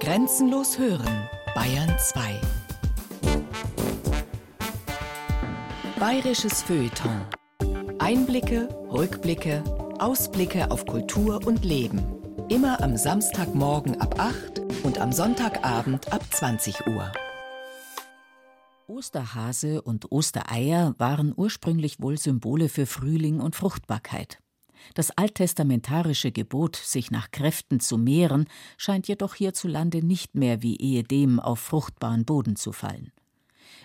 Grenzenlos hören, Bayern 2. Bayerisches Feuilleton. Einblicke, Rückblicke, Ausblicke auf Kultur und Leben. Immer am Samstagmorgen ab 8 und am Sonntagabend ab 20 Uhr. Osterhase und Ostereier waren ursprünglich wohl Symbole für Frühling und Fruchtbarkeit. Das alttestamentarische Gebot, sich nach Kräften zu mehren, scheint jedoch hierzulande nicht mehr wie ehedem auf fruchtbaren Boden zu fallen.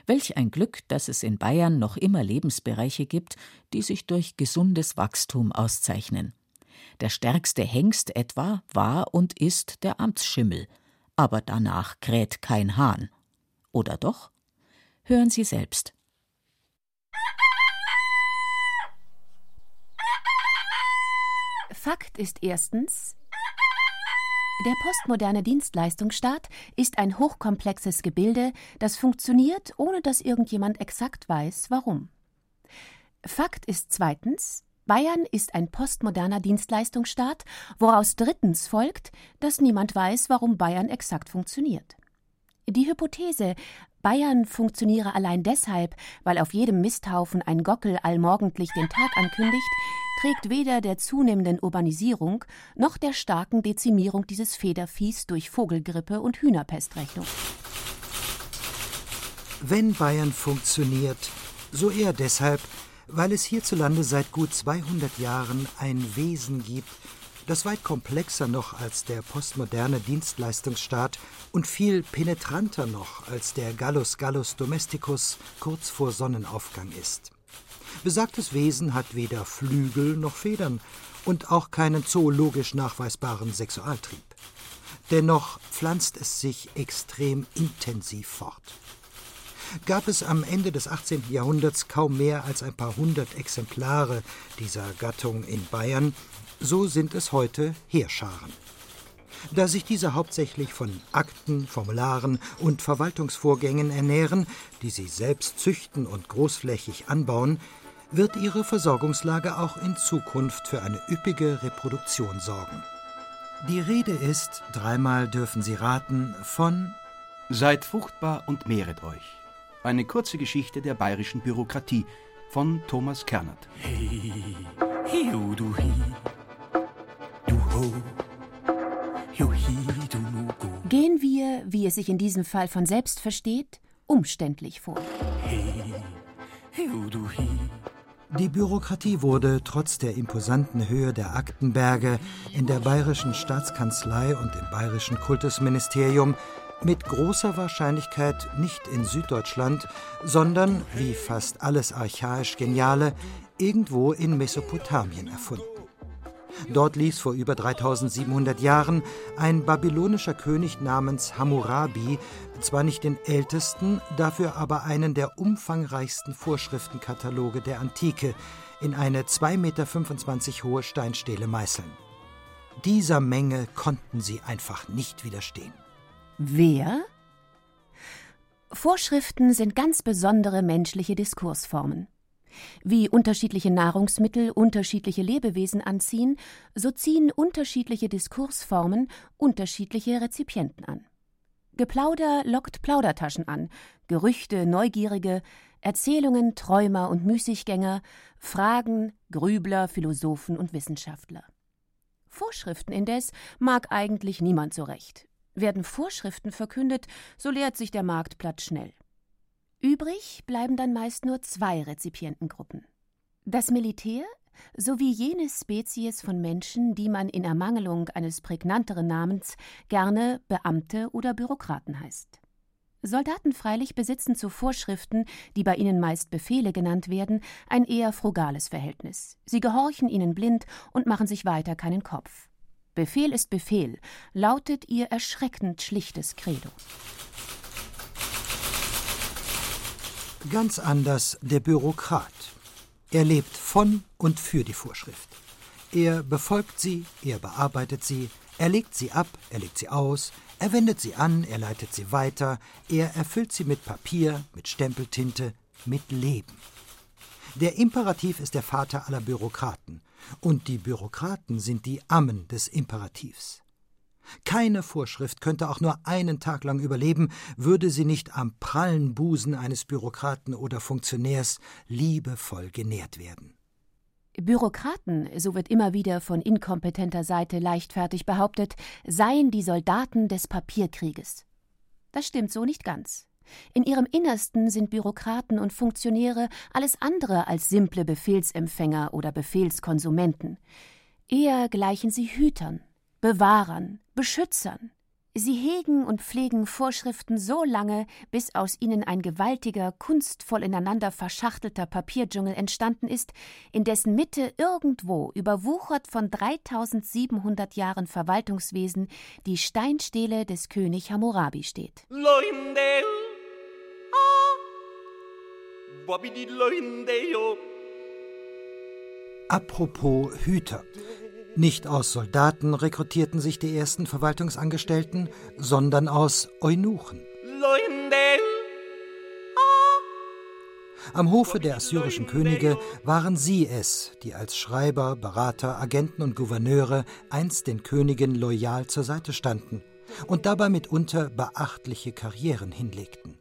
Welch ein Glück, dass es in Bayern noch immer Lebensbereiche gibt, die sich durch gesundes Wachstum auszeichnen. Der stärkste Hengst etwa war und ist der Amtsschimmel, aber danach kräht kein Hahn. Oder doch? Hören Sie selbst. Fakt ist erstens, der postmoderne Dienstleistungsstaat ist ein hochkomplexes Gebilde, das funktioniert, ohne dass irgendjemand exakt weiß, warum. Fakt ist zweitens, Bayern ist ein postmoderner Dienstleistungsstaat, woraus drittens folgt, dass niemand weiß, warum Bayern exakt funktioniert. Die Hypothese, Bayern funktioniere allein deshalb, weil auf jedem Misthaufen ein Gockel allmorgendlich den Tag ankündigt, trägt weder der zunehmenden Urbanisierung noch der starken Dezimierung dieses Federviehs durch Vogelgrippe und Hühnerpest Rechnung. Wenn Bayern funktioniert, so eher deshalb, weil es hierzulande seit gut 200 Jahren ein Wesen gibt, das weit komplexer noch als der postmoderne Dienstleistungsstaat und viel penetranter noch als der Gallus Gallus Domesticus kurz vor Sonnenaufgang ist. Besagtes Wesen hat weder Flügel noch Federn und auch keinen zoologisch nachweisbaren Sexualtrieb. Dennoch pflanzt es sich extrem intensiv fort. Gab es am Ende des 18. Jahrhunderts kaum mehr als ein paar hundert Exemplare dieser Gattung in Bayern, so sind es heute Heerscharen. Da sich diese hauptsächlich von Akten, Formularen und Verwaltungsvorgängen ernähren, die sie selbst züchten und großflächig anbauen, wird ihre Versorgungslage auch in Zukunft für eine üppige Reproduktion sorgen. Die Rede ist, dreimal dürfen Sie raten, von Seid fruchtbar und mehret euch. Eine kurze Geschichte der bayerischen Bürokratie von Thomas Kernert. Hey, hiu, du hi. Gehen wir, wie es sich in diesem Fall von selbst versteht, umständlich vor. Die Bürokratie wurde trotz der imposanten Höhe der Aktenberge in der bayerischen Staatskanzlei und im bayerischen Kultusministerium mit großer Wahrscheinlichkeit nicht in Süddeutschland, sondern, wie fast alles archaisch Geniale, irgendwo in Mesopotamien erfunden. Dort ließ vor über 3700 Jahren ein babylonischer König namens Hammurabi zwar nicht den ältesten, dafür aber einen der umfangreichsten Vorschriftenkataloge der Antike in eine 2,25 Meter hohe Steinstele meißeln. Dieser Menge konnten sie einfach nicht widerstehen. Wer? Vorschriften sind ganz besondere menschliche Diskursformen. Wie unterschiedliche Nahrungsmittel unterschiedliche Lebewesen anziehen, so ziehen unterschiedliche Diskursformen unterschiedliche Rezipienten an. Geplauder lockt Plaudertaschen an, Gerüchte Neugierige, Erzählungen Träumer und Müßiggänger, Fragen Grübler, Philosophen und Wissenschaftler. Vorschriften indes mag eigentlich niemand so recht. Werden Vorschriften verkündet, so leert sich der Marktplatz schnell. Übrig bleiben dann meist nur zwei Rezipientengruppen. Das Militär sowie jene Spezies von Menschen, die man in Ermangelung eines prägnanteren Namens gerne Beamte oder Bürokraten heißt. Soldaten freilich besitzen zu Vorschriften, die bei ihnen meist Befehle genannt werden, ein eher frugales Verhältnis. Sie gehorchen ihnen blind und machen sich weiter keinen Kopf. Befehl ist Befehl, lautet ihr erschreckend schlichtes Credo. Ganz anders der Bürokrat. Er lebt von und für die Vorschrift. Er befolgt sie, er bearbeitet sie, er legt sie ab, er legt sie aus, er wendet sie an, er leitet sie weiter, er erfüllt sie mit Papier, mit Stempeltinte, mit Leben. Der Imperativ ist der Vater aller Bürokraten, und die Bürokraten sind die Ammen des Imperativs. Keine Vorschrift könnte auch nur einen Tag lang überleben, würde sie nicht am prallen Busen eines Bürokraten oder Funktionärs liebevoll genährt werden. Bürokraten, so wird immer wieder von inkompetenter Seite leichtfertig behauptet, seien die Soldaten des Papierkrieges. Das stimmt so nicht ganz. In ihrem Innersten sind Bürokraten und Funktionäre alles andere als simple Befehlsempfänger oder Befehlskonsumenten. Eher gleichen sie Hütern, Bewahrern, Beschützern. Sie hegen und pflegen Vorschriften so lange, bis aus ihnen ein gewaltiger, kunstvoll ineinander verschachtelter Papierdschungel entstanden ist, in dessen Mitte irgendwo, überwuchert von 3700 Jahren Verwaltungswesen, die Steinstele des König Hammurabi steht. Apropos Hüter. Nicht aus Soldaten rekrutierten sich die ersten Verwaltungsangestellten, sondern aus Eunuchen. Am Hofe der assyrischen Könige waren sie es, die als Schreiber, Berater, Agenten und Gouverneure einst den Königen loyal zur Seite standen und dabei mitunter beachtliche Karrieren hinlegten.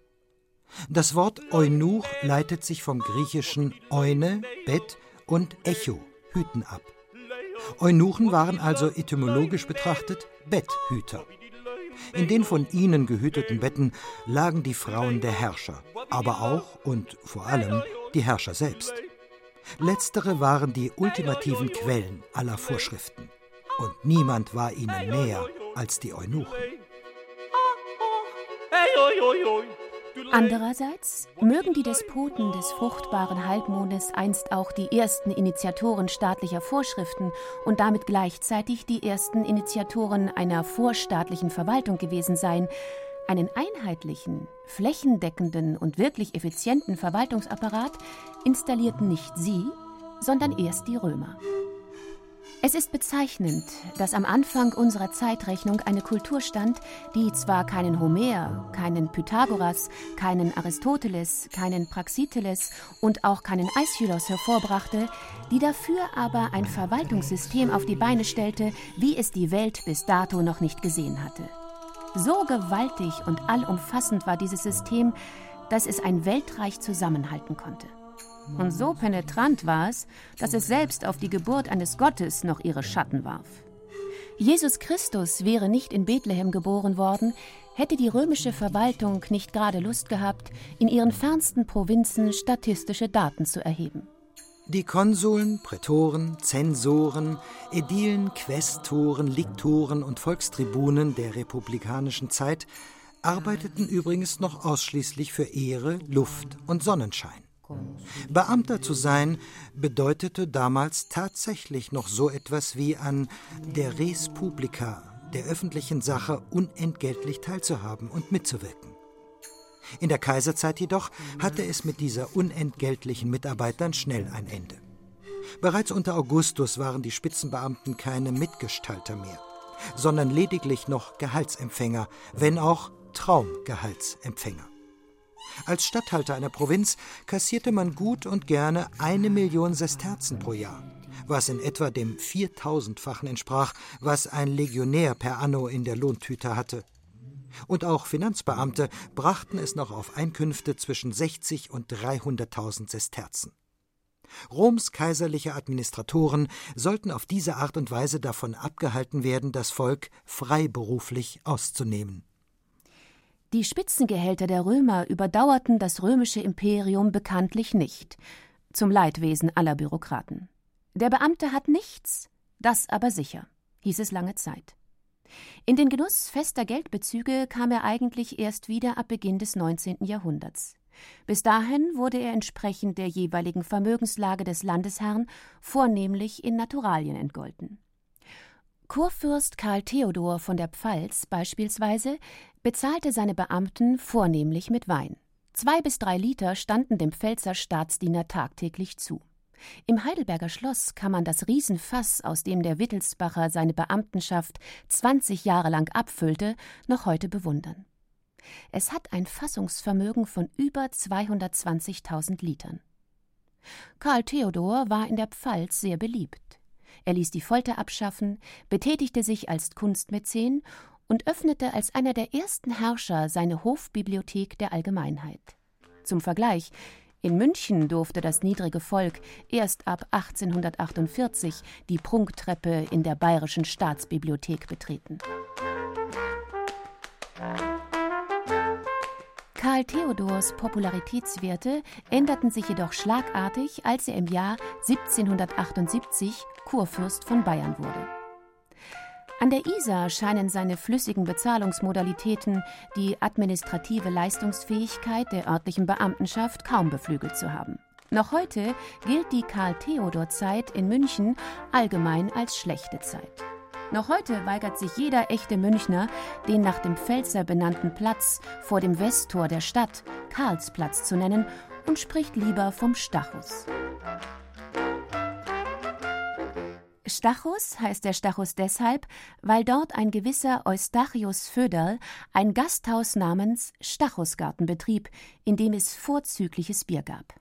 Das Wort Eunuch leitet sich vom griechischen Eune, Bett und Echo, Hüten ab. Eunuchen waren also etymologisch betrachtet Betthüter. In den von ihnen gehüteten Betten lagen die Frauen der Herrscher, aber auch und vor allem die Herrscher selbst. Letztere waren die ultimativen Quellen aller Vorschriften. Und niemand war ihnen näher als die Eunuchen. Andererseits mögen die Despoten des fruchtbaren Halbmondes einst auch die ersten Initiatoren staatlicher Vorschriften und damit gleichzeitig die ersten Initiatoren einer vorstaatlichen Verwaltung gewesen sein, einen einheitlichen, flächendeckenden und wirklich effizienten Verwaltungsapparat installierten nicht sie, sondern erst die Römer. Es ist bezeichnend, dass am Anfang unserer Zeitrechnung eine Kultur stand, die zwar keinen Homer, keinen Pythagoras, keinen Aristoteles, keinen Praxiteles und auch keinen Aeschylus hervorbrachte, die dafür aber ein Verwaltungssystem auf die Beine stellte, wie es die Welt bis dato noch nicht gesehen hatte. So gewaltig und allumfassend war dieses System, dass es ein Weltreich zusammenhalten konnte. Und so penetrant war es, dass es selbst auf die Geburt eines Gottes noch ihre Schatten warf. Jesus Christus wäre nicht in Bethlehem geboren worden, hätte die römische Verwaltung nicht gerade Lust gehabt, in ihren fernsten Provinzen statistische Daten zu erheben. Die Konsuln, Prätoren, Zensoren, Ädilen, Quästoren, Liktoren und Volkstribunen der republikanischen Zeit arbeiteten übrigens noch ausschließlich für Ehre, Luft und Sonnenschein. Beamter zu sein bedeutete damals tatsächlich noch so etwas wie an der Res Publica, der öffentlichen Sache, unentgeltlich teilzuhaben und mitzuwirken. In der Kaiserzeit jedoch hatte es mit dieser unentgeltlichen Mitarbeit dann schnell ein Ende. Bereits unter Augustus waren die Spitzenbeamten keine Mitgestalter mehr, sondern lediglich noch Gehaltsempfänger, wenn auch Traumgehaltsempfänger. Als Statthalter einer Provinz kassierte man gut und gerne eine Million Sesterzen pro Jahr, was in etwa dem viertausendfachen entsprach, was ein Legionär per anno in der Lohntüte hatte. Und auch Finanzbeamte brachten es noch auf Einkünfte zwischen 60 und 300.000 Sesterzen. Roms kaiserliche Administratoren sollten auf diese Art und Weise davon abgehalten werden, das Volk freiberuflich auszunehmen. Die Spitzengehälter der Römer überdauerten das römische Imperium bekanntlich nicht, zum Leidwesen aller Bürokraten. Der Beamte hat nichts, das aber sicher, hieß es lange Zeit. In den Genuss fester Geldbezüge kam er eigentlich erst wieder ab Beginn des 19. Jahrhunderts. Bis dahin wurde er entsprechend der jeweiligen Vermögenslage des Landesherrn vornehmlich in Naturalien entgolten. Kurfürst Karl Theodor von der Pfalz beispielsweise bezahlte seine Beamten vornehmlich mit Wein. Zwei bis drei Liter standen dem Pfälzer Staatsdiener tagtäglich zu. Im Heidelberger Schloss kann man das Riesenfass, aus dem der Wittelsbacher seine Beamtenschaft 20 Jahre lang abfüllte, noch heute bewundern. Es hat ein Fassungsvermögen von über 220.000 Litern. Karl Theodor war in der Pfalz sehr beliebt. Er ließ die Folter abschaffen, betätigte sich als Kunstmäzen und öffnete als einer der ersten Herrscher seine Hofbibliothek der Allgemeinheit. Zum Vergleich, in München durfte das niedrige Volk erst ab 1848 die Prunktreppe in der Bayerischen Staatsbibliothek betreten. Karl Theodors Popularitätswerte änderten sich jedoch schlagartig, als er im Jahr 1778 Kurfürst von Bayern wurde. An der Isar scheinen seine flüssigen Bezahlungsmodalitäten die administrative Leistungsfähigkeit der örtlichen Beamtenschaft kaum beflügelt zu haben. Noch heute gilt die Karl-Theodor-Zeit in München allgemein als schlechte Zeit. Noch heute weigert sich jeder echte Münchner, den nach dem Pfälzer benannten Platz vor dem Westtor der Stadt Karlsplatz zu nennen und spricht lieber vom Stachus. Stachus heißt der Stachus deshalb, weil dort ein gewisser Eustachius Föderl ein Gasthaus namens Stachusgarten betrieb, in dem es vorzügliches Bier gab.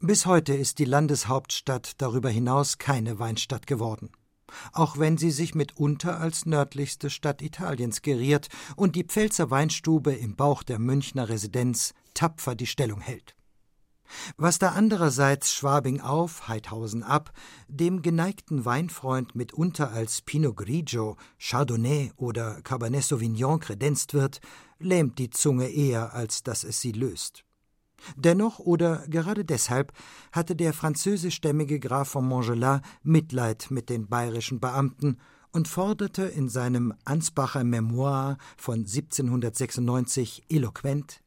Bis heute ist die Landeshauptstadt darüber hinaus keine Weinstadt geworden auch wenn sie sich mitunter als nördlichste Stadt Italiens geriert und die Pfälzer Weinstube im Bauch der Münchner Residenz tapfer die Stellung hält. Was da andererseits Schwabing auf, Heidhausen ab, dem geneigten Weinfreund mitunter als Pinot Grigio, Chardonnay oder Cabernet Sauvignon kredenzt wird, lähmt die Zunge eher, als dass es sie löst. Dennoch oder gerade deshalb hatte der französischstämmige Graf von Montgelas Mitleid mit den bayerischen Beamten und forderte in seinem Ansbacher Memoir von 1796 eloquent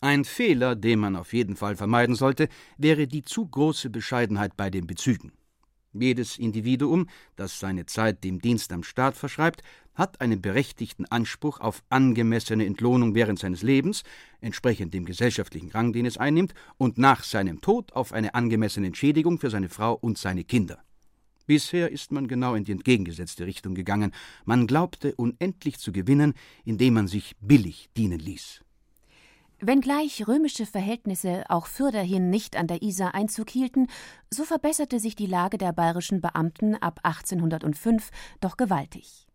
Ein Fehler, den man auf jeden Fall vermeiden sollte, wäre die zu große Bescheidenheit bei den Bezügen. Jedes Individuum, das seine Zeit dem Dienst am Staat verschreibt, hat einen berechtigten Anspruch auf angemessene Entlohnung während seines Lebens, entsprechend dem gesellschaftlichen Rang, den es einnimmt, und nach seinem Tod auf eine angemessene Entschädigung für seine Frau und seine Kinder. Bisher ist man genau in die entgegengesetzte Richtung gegangen. Man glaubte unendlich zu gewinnen, indem man sich billig dienen ließ. Wenngleich römische Verhältnisse auch fürderhin nicht an der Isar Einzug hielten, so verbesserte sich die Lage der bayerischen Beamten ab 1805 doch gewaltig.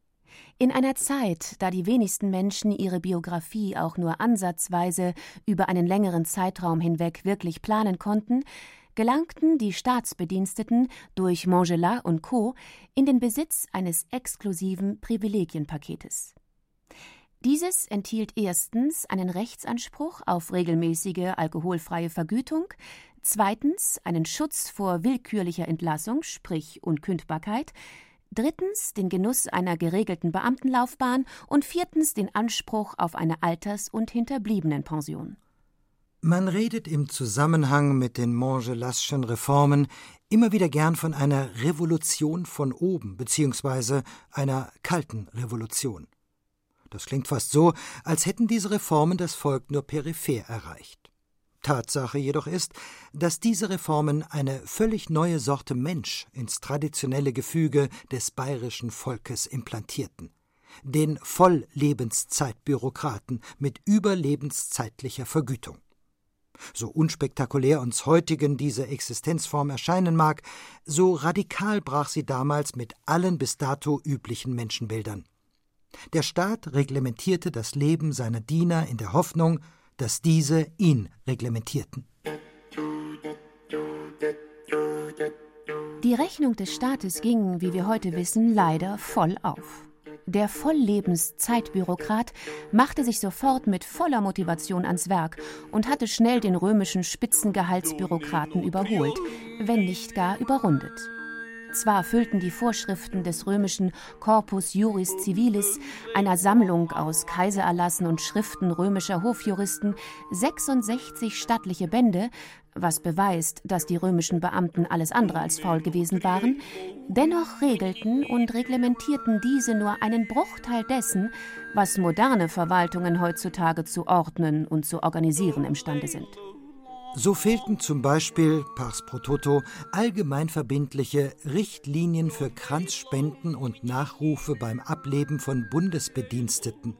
In einer Zeit, da die wenigsten Menschen ihre Biografie auch nur ansatzweise über einen längeren Zeitraum hinweg wirklich planen konnten, gelangten die Staatsbediensteten durch Montgelas und Co. in den Besitz eines exklusiven Privilegienpaketes. Dieses enthielt erstens einen Rechtsanspruch auf regelmäßige alkoholfreie Vergütung, zweitens einen Schutz vor willkürlicher Entlassung, sprich Unkündbarkeit, drittens den Genuss einer geregelten Beamtenlaufbahn und viertens den Anspruch auf eine Alters- und Hinterbliebenenpension. Man redet im Zusammenhang mit den Montgelasschen Reformen immer wieder gern von einer Revolution von oben beziehungsweise einer kalten Revolution. Das klingt fast so, als hätten diese Reformen das Volk nur peripher erreicht. Tatsache jedoch ist, dass diese Reformen eine völlig neue Sorte Mensch ins traditionelle Gefüge des bayerischen Volkes implantierten. Den Volllebenszeitbürokraten mit überlebenszeitlicher Vergütung. So unspektakulär uns heutigen diese Existenzform erscheinen mag, so radikal brach sie damals mit allen bis dato üblichen Menschenbildern. Der Staat reglementierte das Leben seiner Diener in der Hoffnung, dass diese ihn reglementierten. Die Rechnung des Staates ging, wie wir heute wissen, leider voll auf. Der Volllebenszeitbürokrat machte sich sofort mit voller Motivation ans Werk und hatte schnell den römischen Spitzengehaltsbürokraten überholt, wenn nicht gar überrundet. Zwar erfüllten die Vorschriften des römischen Corpus Juris Civilis, einer Sammlung aus Kaisererlassen und Schriften römischer Hofjuristen, 66 stattliche Bände, was beweist, dass die römischen Beamten alles andere als faul gewesen waren, dennoch regelten und reglementierten diese nur einen Bruchteil dessen, was moderne Verwaltungen heutzutage zu ordnen und zu organisieren imstande sind. So fehlten zum Beispiel, pars pro toto, allgemeinverbindliche Richtlinien für Kranzspenden und Nachrufe beim Ableben von Bundesbediensteten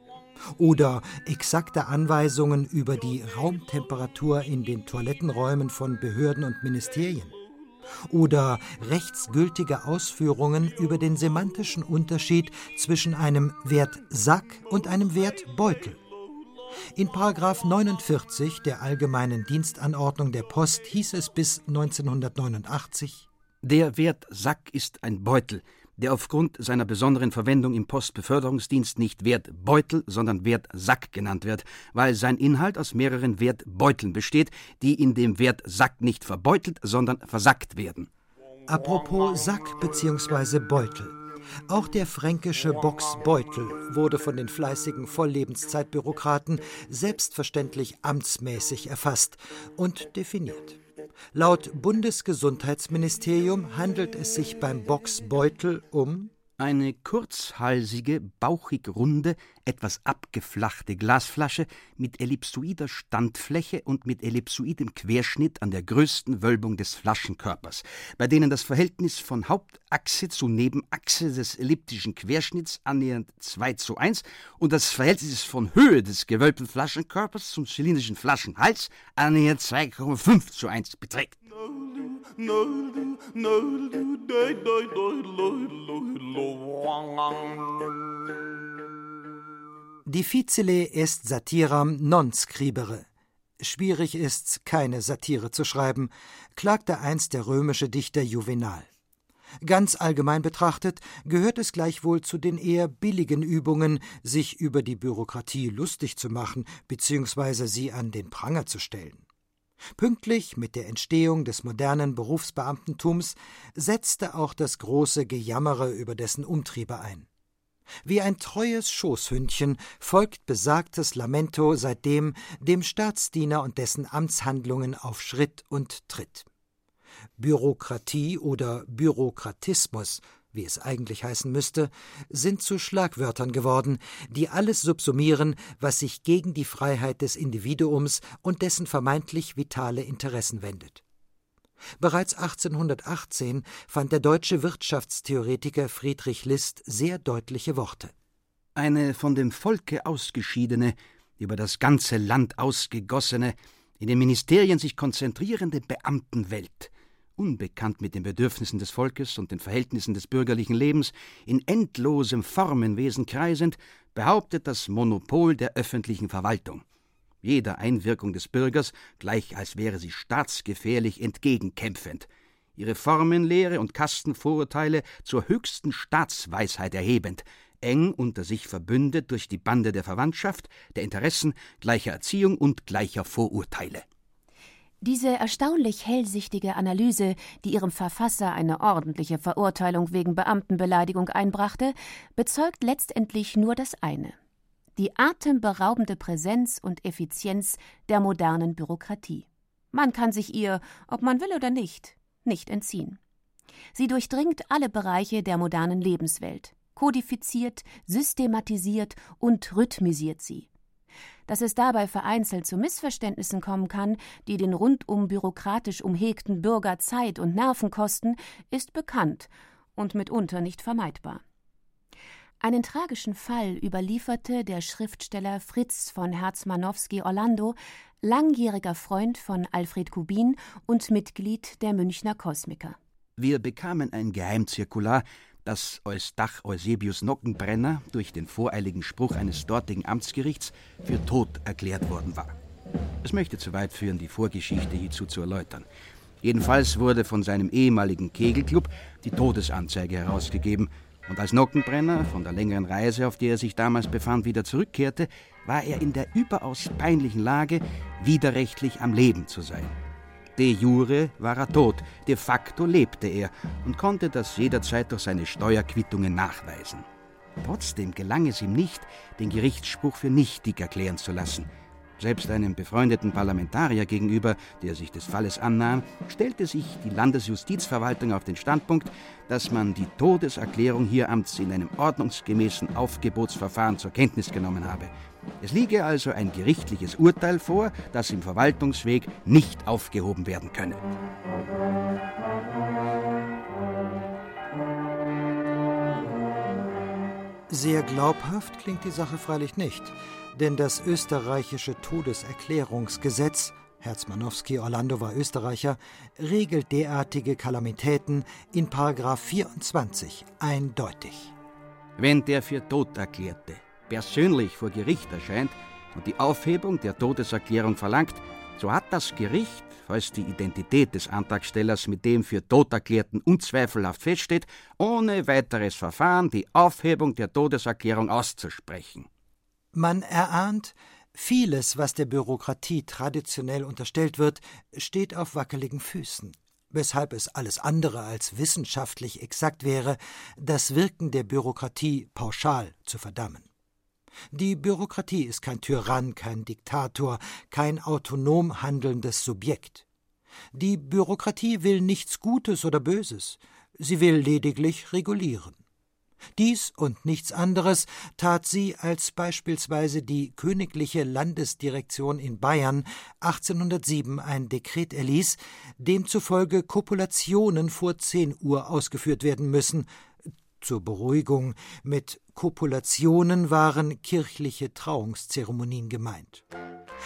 oder exakte Anweisungen über die Raumtemperatur in den Toilettenräumen von Behörden und Ministerien oder rechtsgültige Ausführungen über den semantischen Unterschied zwischen einem Wert Sack und einem Wert Beutel. In § 49 der Allgemeinen Dienstanordnung der Post hieß es bis 1989 Der Wert Sack ist ein Beutel, der aufgrund seiner besonderen Verwendung im Postbeförderungsdienst nicht Wertbeutel, sondern Wertsack genannt wird, weil sein Inhalt aus mehreren Wertbeuteln besteht, die in dem Wertsack nicht verbeutelt, sondern versackt werden. Apropos Sack bzw. Beutel. Auch der fränkische Boxbeutel wurde von den fleißigen Volllebenszeitbürokraten selbstverständlich amtsmäßig erfasst und definiert. Laut Bundesgesundheitsministerium handelt es sich beim Boxbeutel um eine kurzhalsige, bauchig runde, etwas abgeflachte Glasflasche mit ellipsoider Standfläche und mit ellipsoidem Querschnitt an der größten Wölbung des Flaschenkörpers, bei denen das Verhältnis von Hauptachse zu Nebenachse des elliptischen Querschnitts annähernd 2 zu 1 und das Verhältnis von Höhe des gewölbten Flaschenkörpers zum zylindrischen Flaschenhals annähernd 2,5 zu 1 beträgt. Difficile est satiram non scribere. Schwierig ist's, keine Satire zu schreiben, klagte einst der römische Dichter Juvenal. Ganz allgemein betrachtet gehört es gleichwohl zu den eher billigen Übungen, sich über die Bürokratie lustig zu machen bzw. sie an den Pranger zu stellen. Pünktlich mit der Entstehung des modernen Berufsbeamtentums setzte auch das große Gejammere über dessen Umtriebe ein. Wie ein treues Schoßhündchen folgt besagtes Lamento seitdem dem Staatsdiener und dessen Amtshandlungen auf Schritt und Tritt. Bürokratie oder Bürokratismus wie es eigentlich heißen müsste, sind zu Schlagwörtern geworden, die alles subsumieren, was sich gegen die Freiheit des Individuums und dessen vermeintlich vitale Interessen wendet. Bereits 1818 fand der deutsche Wirtschaftstheoretiker Friedrich List sehr deutliche Worte. Eine von dem Volke ausgeschiedene, über das ganze Land ausgegossene, in den Ministerien sich konzentrierende Beamtenwelt – unbekannt mit den Bedürfnissen des Volkes und den Verhältnissen des bürgerlichen Lebens, in endlosem Formenwesen kreisend, behauptet das Monopol der öffentlichen Verwaltung. Jeder Einwirkung des Bürgers, gleich als wäre sie staatsgefährlich entgegenkämpfend, ihre Formenlehre und Kastenvorurteile zur höchsten Staatsweisheit erhebend, eng unter sich verbündet durch die Bande der Verwandtschaft, der Interessen, gleicher Erziehung und gleicher Vorurteile. Diese erstaunlich hellsichtige Analyse, die ihrem Verfasser eine ordentliche Verurteilung wegen Beamtenbeleidigung einbrachte, bezeugt letztendlich nur das eine die atemberaubende Präsenz und Effizienz der modernen Bürokratie. Man kann sich ihr, ob man will oder nicht, nicht entziehen. Sie durchdringt alle Bereiche der modernen Lebenswelt, kodifiziert, systematisiert und rhythmisiert sie. Dass es dabei vereinzelt zu Missverständnissen kommen kann, die den rundum bürokratisch umhegten Bürger Zeit und Nerven kosten, ist bekannt und mitunter nicht vermeidbar. Einen tragischen Fall überlieferte der Schriftsteller Fritz von Herzmanowski-Orlando, langjähriger Freund von Alfred Kubin und Mitglied der Münchner Kosmiker. Wir bekamen ein Geheimzirkular, dass Eustach Eusebius Nockenbrenner durch den voreiligen Spruch eines dortigen Amtsgerichts für tot erklärt worden war. Es möchte zu weit führen, die Vorgeschichte hierzu zu erläutern. Jedenfalls wurde von seinem ehemaligen Kegelclub die Todesanzeige herausgegeben, und als Nockenbrenner von der längeren Reise, auf der er sich damals befand, wieder zurückkehrte, war er in der überaus peinlichen Lage, widerrechtlich am Leben zu sein. De jure war er tot, de facto lebte er und konnte das jederzeit durch seine Steuerquittungen nachweisen. Trotzdem gelang es ihm nicht, den Gerichtsspruch für nichtig erklären zu lassen. Selbst einem befreundeten Parlamentarier gegenüber, der sich des Falles annahm, stellte sich die Landesjustizverwaltung auf den Standpunkt, dass man die Todeserklärung Hieramts in einem ordnungsgemäßen Aufgebotsverfahren zur Kenntnis genommen habe es liege also ein gerichtliches Urteil vor, das im Verwaltungsweg nicht aufgehoben werden könne. Sehr glaubhaft klingt die Sache freilich nicht, denn das österreichische Todeserklärungsgesetz Herzmanowski Orlando war Österreicher, regelt derartige Kalamitäten in Paragraph 24 eindeutig. Wenn der für tot erklärte persönlich vor Gericht erscheint und die Aufhebung der Todeserklärung verlangt, so hat das Gericht, falls die Identität des Antragstellers mit dem für tot erklärten unzweifelhaft feststeht, ohne weiteres Verfahren die Aufhebung der Todeserklärung auszusprechen. Man erahnt, vieles, was der Bürokratie traditionell unterstellt wird, steht auf wackeligen Füßen weshalb es alles andere als wissenschaftlich exakt wäre, das Wirken der Bürokratie pauschal zu verdammen. Die Bürokratie ist kein Tyrann, kein Diktator, kein autonom handelndes Subjekt. Die Bürokratie will nichts Gutes oder Böses, sie will lediglich regulieren. Dies und nichts anderes tat sie, als beispielsweise die Königliche Landesdirektion in Bayern 1807 ein Dekret erließ, demzufolge Kopulationen vor 10 Uhr ausgeführt werden müssen. Zur Beruhigung, mit Kopulationen waren kirchliche Trauungszeremonien gemeint.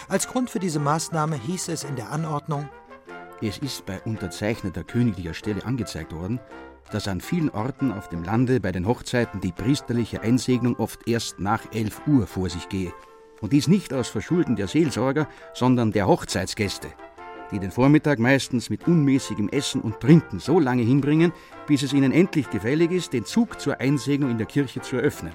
Als Grund für diese Maßnahme hieß es in der Anordnung Es ist bei unterzeichneter königlicher Stelle angezeigt worden, dass an vielen Orten auf dem Lande bei den Hochzeiten die priesterliche Einsegnung oft erst nach 11 Uhr vor sich gehe. Und dies nicht aus Verschulden der Seelsorger, sondern der Hochzeitsgäste, die den Vormittag meistens mit unmäßigem Essen und Trinken so lange hinbringen, bis es ihnen endlich gefällig ist, den Zug zur Einsegnung in der Kirche zu eröffnen,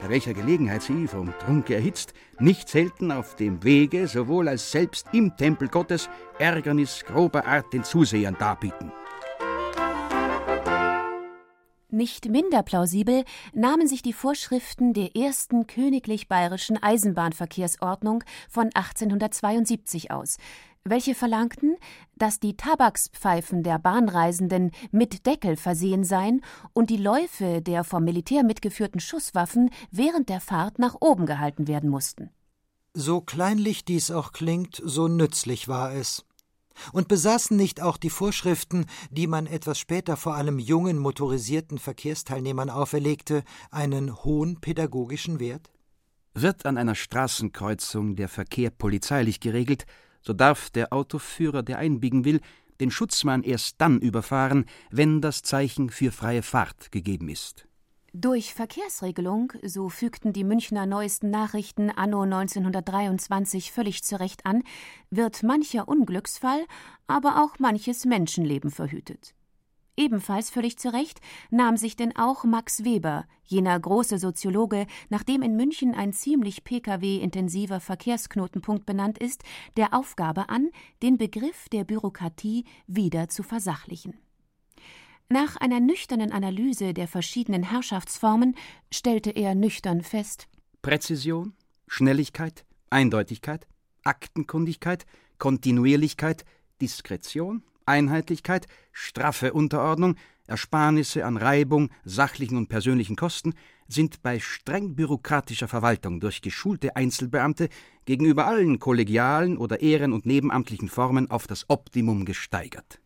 bei welcher Gelegenheit sie, vom Trunke erhitzt, nicht selten auf dem Wege, sowohl als selbst im Tempel Gottes, Ärgernis grober Art den Zusehern darbieten. Nicht minder plausibel nahmen sich die Vorschriften der ersten königlich bayerischen Eisenbahnverkehrsordnung von 1872 aus, welche verlangten, dass die Tabakspfeifen der Bahnreisenden mit Deckel versehen seien und die Läufe der vom Militär mitgeführten Schusswaffen während der Fahrt nach oben gehalten werden mussten. So kleinlich dies auch klingt, so nützlich war es. Und besaßen nicht auch die Vorschriften, die man etwas später vor allem jungen motorisierten Verkehrsteilnehmern auferlegte, einen hohen pädagogischen Wert? Wird an einer Straßenkreuzung der Verkehr polizeilich geregelt, so darf der Autoführer, der einbiegen will, den Schutzmann erst dann überfahren, wenn das Zeichen für freie Fahrt gegeben ist. Durch Verkehrsregelung, so fügten die Münchner Neuesten Nachrichten anno 1923 völlig zu Recht an, wird mancher Unglücksfall, aber auch manches Menschenleben verhütet. Ebenfalls völlig zu Recht nahm sich denn auch Max Weber, jener große Soziologe, nachdem in München ein ziemlich Pkw-intensiver Verkehrsknotenpunkt benannt ist, der Aufgabe an, den Begriff der Bürokratie wieder zu versachlichen. Nach einer nüchternen Analyse der verschiedenen Herrschaftsformen stellte er nüchtern fest Präzision, Schnelligkeit, Eindeutigkeit, Aktenkundigkeit, Kontinuierlichkeit, Diskretion, Einheitlichkeit, straffe Unterordnung, Ersparnisse an Reibung, sachlichen und persönlichen Kosten sind bei streng bürokratischer Verwaltung durch geschulte Einzelbeamte gegenüber allen kollegialen oder ehren- und nebenamtlichen Formen auf das Optimum gesteigert.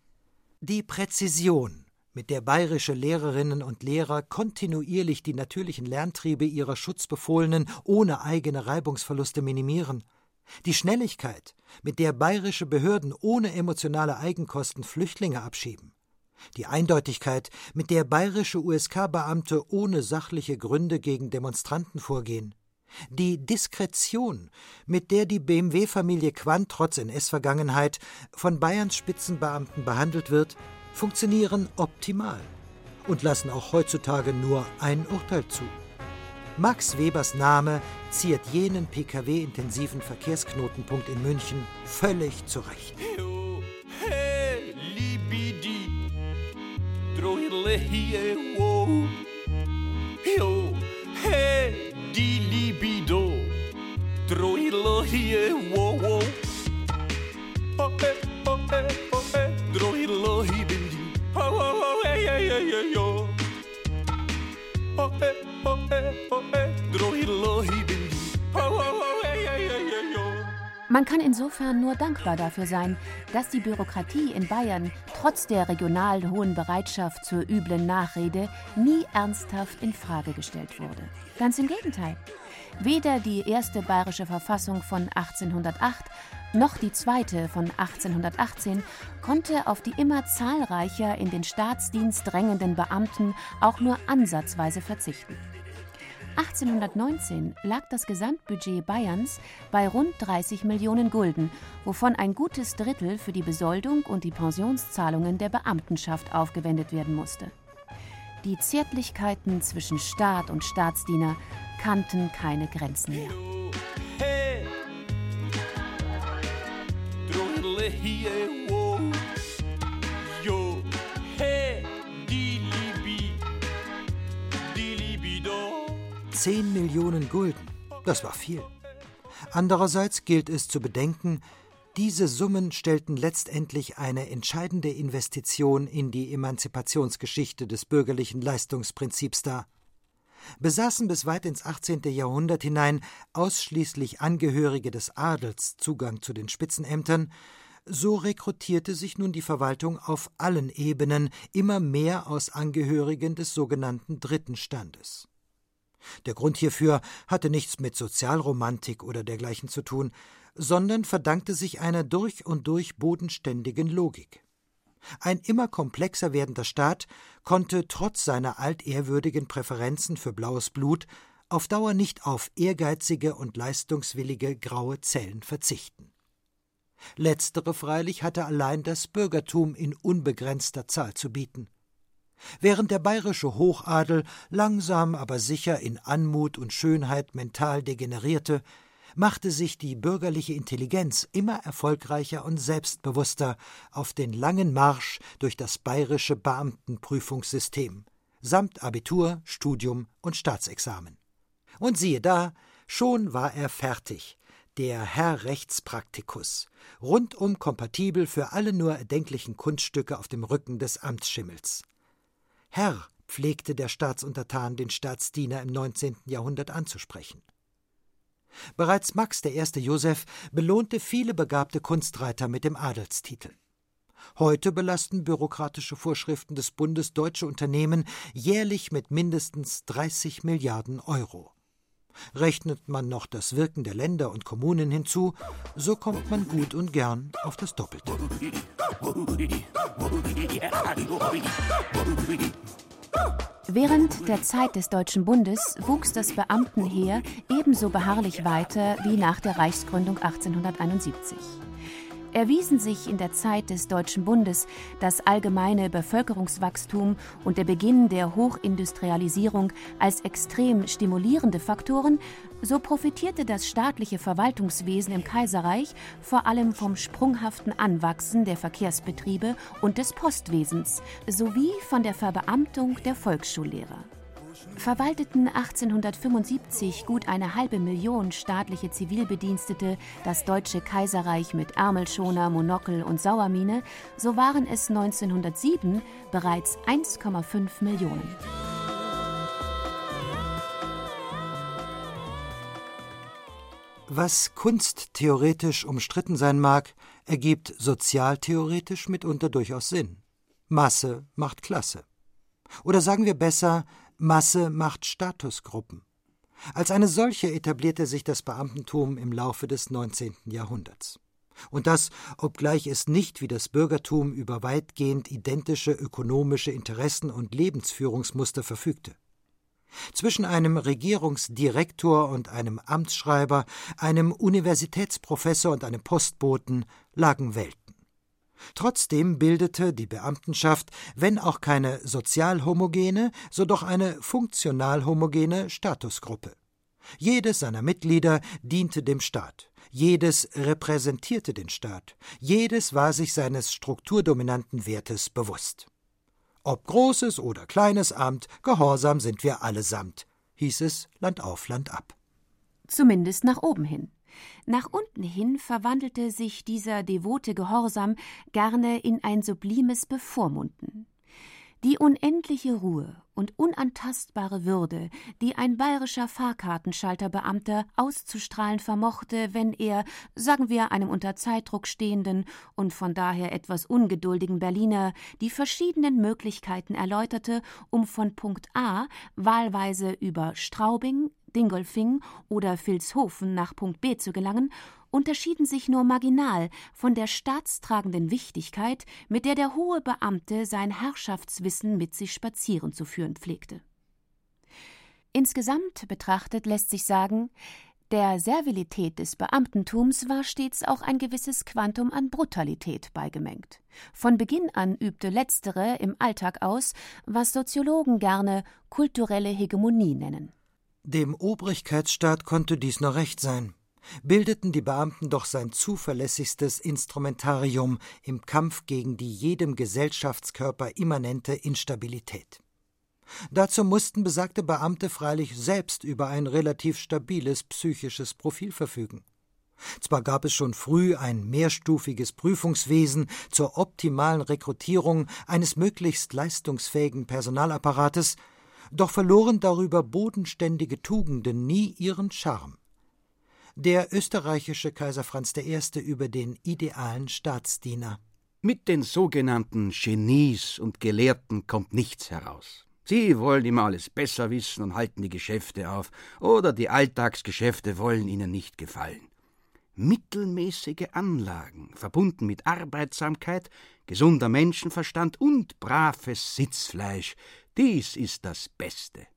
Die Präzision mit der bayerische Lehrerinnen und Lehrer kontinuierlich die natürlichen Lerntriebe ihrer Schutzbefohlenen ohne eigene Reibungsverluste minimieren, die Schnelligkeit, mit der bayerische Behörden ohne emotionale Eigenkosten Flüchtlinge abschieben, die Eindeutigkeit, mit der bayerische USK-Beamte ohne sachliche Gründe gegen Demonstranten vorgehen, die Diskretion, mit der die BMW-Familie Quandt trotz NS-Vergangenheit von Bayerns Spitzenbeamten behandelt wird, funktionieren optimal und lassen auch heutzutage nur ein Urteil zu. Max Webers Name ziert jenen Pkw-intensiven Verkehrsknotenpunkt in München völlig zurecht. Oh, hey, Man kann insofern nur dankbar dafür sein, dass die Bürokratie in Bayern trotz der regional hohen Bereitschaft zur üblen Nachrede nie ernsthaft in Frage gestellt wurde. Ganz im Gegenteil. Weder die erste bayerische Verfassung von 1808 noch die zweite von 1818 konnte auf die immer zahlreicher in den Staatsdienst drängenden Beamten auch nur ansatzweise verzichten. 1819 lag das Gesamtbudget Bayerns bei rund 30 Millionen Gulden, wovon ein gutes Drittel für die Besoldung und die Pensionszahlungen der Beamtenschaft aufgewendet werden musste. Die Zärtlichkeiten zwischen Staat und Staatsdiener kannten keine Grenzen mehr. Zehn Millionen Gulden, das war viel. Andererseits gilt es zu bedenken, diese Summen stellten letztendlich eine entscheidende Investition in die Emanzipationsgeschichte des bürgerlichen Leistungsprinzips dar. Besaßen bis weit ins 18. Jahrhundert hinein ausschließlich Angehörige des Adels Zugang zu den Spitzenämtern, so rekrutierte sich nun die Verwaltung auf allen Ebenen immer mehr aus Angehörigen des sogenannten dritten Standes. Der Grund hierfür hatte nichts mit Sozialromantik oder dergleichen zu tun, sondern verdankte sich einer durch und durch bodenständigen Logik. Ein immer komplexer werdender Staat konnte trotz seiner altehrwürdigen Präferenzen für blaues Blut auf Dauer nicht auf ehrgeizige und leistungswillige graue Zellen verzichten. Letztere freilich hatte allein das Bürgertum in unbegrenzter Zahl zu bieten. Während der bayerische Hochadel langsam aber sicher in Anmut und Schönheit mental degenerierte, machte sich die bürgerliche Intelligenz immer erfolgreicher und selbstbewusster auf den langen Marsch durch das bayerische Beamtenprüfungssystem samt Abitur, Studium und Staatsexamen. Und siehe da, schon war er fertig, der Herr Rechtspraktikus, rundum kompatibel für alle nur erdenklichen Kunststücke auf dem Rücken des Amtsschimmels. Herr pflegte der Staatsuntertan den Staatsdiener im 19. Jahrhundert anzusprechen. Bereits Max I. Joseph belohnte viele begabte Kunstreiter mit dem Adelstitel. Heute belasten bürokratische Vorschriften des Bundes deutsche Unternehmen jährlich mit mindestens 30 Milliarden Euro. Rechnet man noch das Wirken der Länder und Kommunen hinzu, so kommt man gut und gern auf das Doppelte. Während der Zeit des Deutschen Bundes wuchs das Beamtenheer ebenso beharrlich weiter wie nach der Reichsgründung 1871 erwiesen sich in der Zeit des Deutschen Bundes das allgemeine Bevölkerungswachstum und der Beginn der Hochindustrialisierung als extrem stimulierende Faktoren, so profitierte das staatliche Verwaltungswesen im Kaiserreich vor allem vom sprunghaften Anwachsen der Verkehrsbetriebe und des Postwesens sowie von der Verbeamtung der Volksschullehrer verwalteten 1875 gut eine halbe Million staatliche Zivilbedienstete das Deutsche Kaiserreich mit Ärmelschoner, Monokel und Sauermine, so waren es 1907 bereits 1,5 Millionen. Was kunsttheoretisch umstritten sein mag, ergibt sozialtheoretisch mitunter durchaus Sinn. Masse macht Klasse. Oder sagen wir besser, Masse macht Statusgruppen. Als eine solche etablierte sich das Beamtentum im Laufe des 19. Jahrhunderts. Und das, obgleich es nicht wie das Bürgertum über weitgehend identische ökonomische Interessen und Lebensführungsmuster verfügte. Zwischen einem Regierungsdirektor und einem Amtsschreiber, einem Universitätsprofessor und einem Postboten lagen Welten. Trotzdem bildete die Beamtenschaft, wenn auch keine sozial homogene, so doch eine funktional homogene Statusgruppe. Jedes seiner Mitglieder diente dem Staat, jedes repräsentierte den Staat, jedes war sich seines strukturdominanten Wertes bewusst. Ob großes oder kleines Amt, gehorsam sind wir allesamt, hieß es Land auf, Land ab. Zumindest nach oben hin. Nach unten hin verwandelte sich dieser devote Gehorsam gerne in ein sublimes Bevormunden. Die unendliche Ruhe und unantastbare Würde, die ein bayerischer Fahrkartenschalterbeamter auszustrahlen vermochte, wenn er, sagen wir, einem unter Zeitdruck stehenden und von daher etwas ungeduldigen Berliner die verschiedenen Möglichkeiten erläuterte, um von Punkt A wahlweise über Straubing, Dingolfing oder Vilshofen nach Punkt B zu gelangen, unterschieden sich nur marginal von der staatstragenden Wichtigkeit, mit der der hohe Beamte sein Herrschaftswissen mit sich spazieren zu führen pflegte. Insgesamt betrachtet lässt sich sagen, der Servilität des Beamtentums war stets auch ein gewisses Quantum an Brutalität beigemengt. Von Beginn an übte letztere im Alltag aus, was Soziologen gerne kulturelle Hegemonie nennen. Dem Obrigkeitsstaat konnte dies noch recht sein. Bildeten die Beamten doch sein zuverlässigstes Instrumentarium im Kampf gegen die jedem Gesellschaftskörper immanente Instabilität. Dazu mussten besagte Beamte freilich selbst über ein relativ stabiles psychisches Profil verfügen. Zwar gab es schon früh ein mehrstufiges Prüfungswesen zur optimalen Rekrutierung eines möglichst leistungsfähigen Personalapparates, doch verloren darüber bodenständige Tugenden nie ihren Charme. Der österreichische Kaiser Franz I. über den idealen Staatsdiener. Mit den sogenannten Genies und Gelehrten kommt nichts heraus. Sie wollen immer alles besser wissen und halten die Geschäfte auf, oder die Alltagsgeschäfte wollen ihnen nicht gefallen. Mittelmäßige Anlagen, verbunden mit Arbeitsamkeit, gesunder Menschenverstand und braves Sitzfleisch, dies ist das Beste.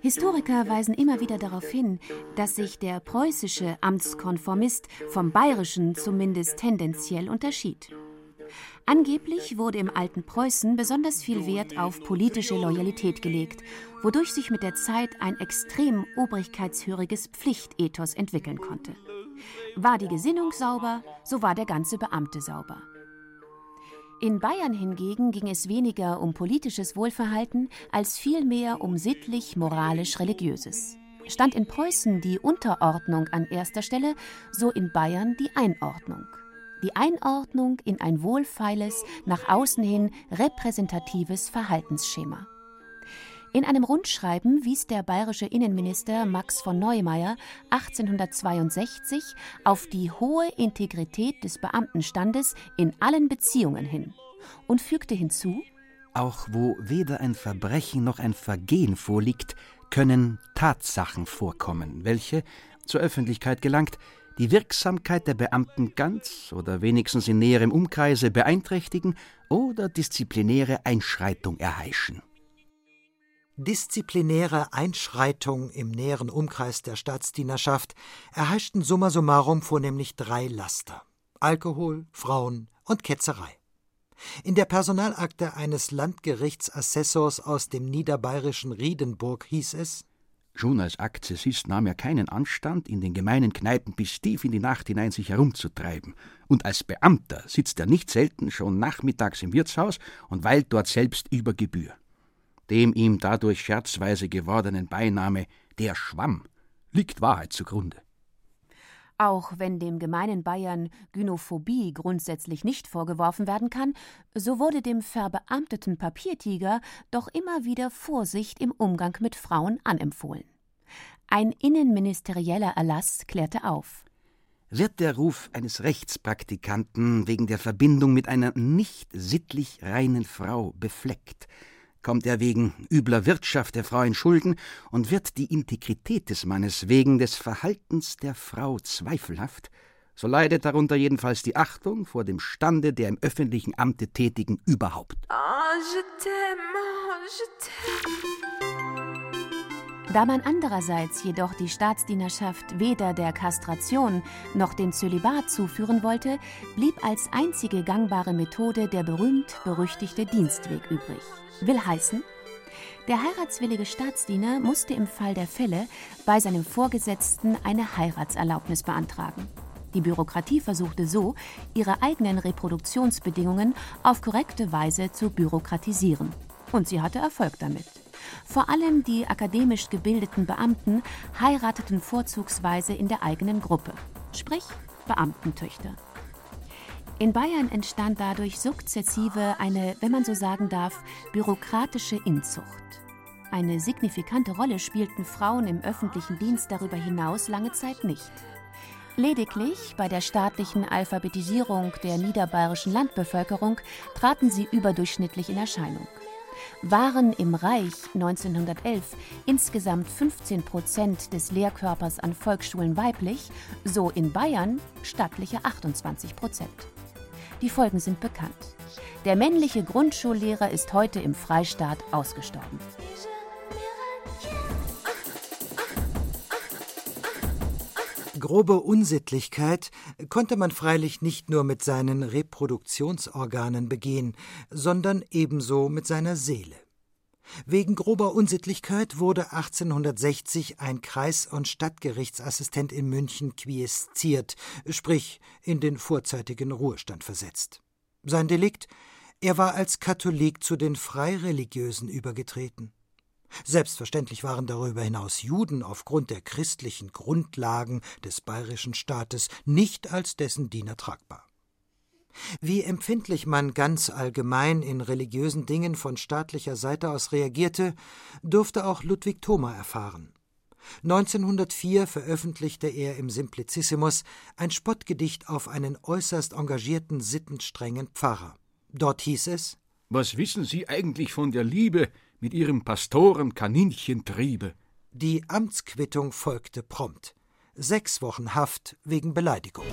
Historiker weisen immer wieder darauf hin, dass sich der preußische Amtskonformist vom bayerischen zumindest tendenziell unterschied. Angeblich wurde im alten Preußen besonders viel Wert auf politische Loyalität gelegt, wodurch sich mit der Zeit ein extrem obrigkeitshöriges Pflichtethos entwickeln konnte. War die Gesinnung sauber, so war der ganze Beamte sauber. In Bayern hingegen ging es weniger um politisches Wohlverhalten als vielmehr um sittlich-moralisch-religiöses. Stand in Preußen die Unterordnung an erster Stelle, so in Bayern die Einordnung die Einordnung in ein wohlfeiles, nach außen hin repräsentatives Verhaltensschema. In einem Rundschreiben wies der bayerische Innenminister Max von Neumeier 1862 auf die hohe Integrität des Beamtenstandes in allen Beziehungen hin und fügte hinzu: Auch wo weder ein Verbrechen noch ein Vergehen vorliegt, können Tatsachen vorkommen, welche, zur Öffentlichkeit gelangt, die Wirksamkeit der Beamten ganz oder wenigstens in näherem Umkreise beeinträchtigen oder disziplinäre Einschreitung erheischen. Disziplinäre Einschreitung im näheren Umkreis der Staatsdienerschaft erheischten summa summarum vornehmlich drei Laster Alkohol, Frauen und Ketzerei. In der Personalakte eines Landgerichtsassessors aus dem niederbayerischen Riedenburg hieß es Schon als Akzessist nahm er keinen Anstand, in den gemeinen Kneipen bis tief in die Nacht hinein sich herumzutreiben. Und als Beamter sitzt er nicht selten schon nachmittags im Wirtshaus und weilt dort selbst über Gebühr. Dem ihm dadurch scherzweise gewordenen Beiname der Schwamm liegt Wahrheit zugrunde. Auch wenn dem gemeinen Bayern Gynophobie grundsätzlich nicht vorgeworfen werden kann, so wurde dem verbeamteten Papiertiger doch immer wieder Vorsicht im Umgang mit Frauen anempfohlen. Ein innenministerieller Erlass klärte auf. Wird der Ruf eines Rechtspraktikanten wegen der Verbindung mit einer nicht sittlich reinen Frau befleckt, kommt er wegen übler Wirtschaft der Frau in Schulden und wird die Integrität des Mannes wegen des Verhaltens der Frau zweifelhaft, so leidet darunter jedenfalls die Achtung vor dem Stande der im öffentlichen Amte Tätigen überhaupt. Oh, je t'aime, oh, je t'aime. Da man andererseits jedoch die Staatsdienerschaft weder der Kastration noch dem Zölibat zuführen wollte, blieb als einzige gangbare Methode der berühmt-berüchtigte Dienstweg übrig. Will heißen, der heiratswillige Staatsdiener musste im Fall der Fälle bei seinem Vorgesetzten eine Heiratserlaubnis beantragen. Die Bürokratie versuchte so, ihre eigenen Reproduktionsbedingungen auf korrekte Weise zu bürokratisieren. Und sie hatte Erfolg damit. Vor allem die akademisch gebildeten Beamten heirateten vorzugsweise in der eigenen Gruppe, sprich Beamtentöchter. In Bayern entstand dadurch sukzessive eine, wenn man so sagen darf, bürokratische Inzucht. Eine signifikante Rolle spielten Frauen im öffentlichen Dienst darüber hinaus lange Zeit nicht. Lediglich bei der staatlichen Alphabetisierung der niederbayerischen Landbevölkerung traten sie überdurchschnittlich in Erscheinung. Waren im Reich 1911 insgesamt 15 Prozent des Lehrkörpers an Volksschulen weiblich, so in Bayern stattliche 28 Prozent. Die Folgen sind bekannt. Der männliche Grundschullehrer ist heute im Freistaat ausgestorben. Grobe Unsittlichkeit konnte man freilich nicht nur mit seinen Reproduktionsorganen begehen, sondern ebenso mit seiner Seele. Wegen grober Unsittlichkeit wurde 1860 ein Kreis- und Stadtgerichtsassistent in München quiesziert, sprich in den vorzeitigen Ruhestand versetzt. Sein Delikt? Er war als Katholik zu den Freireligiösen übergetreten. Selbstverständlich waren darüber hinaus Juden aufgrund der christlichen Grundlagen des bayerischen Staates nicht als dessen Diener tragbar. Wie empfindlich man ganz allgemein in religiösen Dingen von staatlicher Seite aus reagierte, durfte auch Ludwig Thoma erfahren. 1904 veröffentlichte er im Simplicissimus ein Spottgedicht auf einen äußerst engagierten, sittenstrengen Pfarrer. Dort hieß es Was wissen Sie eigentlich von der Liebe, mit ihrem Pastoren-Kaninchentriebe. Die Amtsquittung folgte prompt. Sechs Wochen Haft wegen Beleidigung.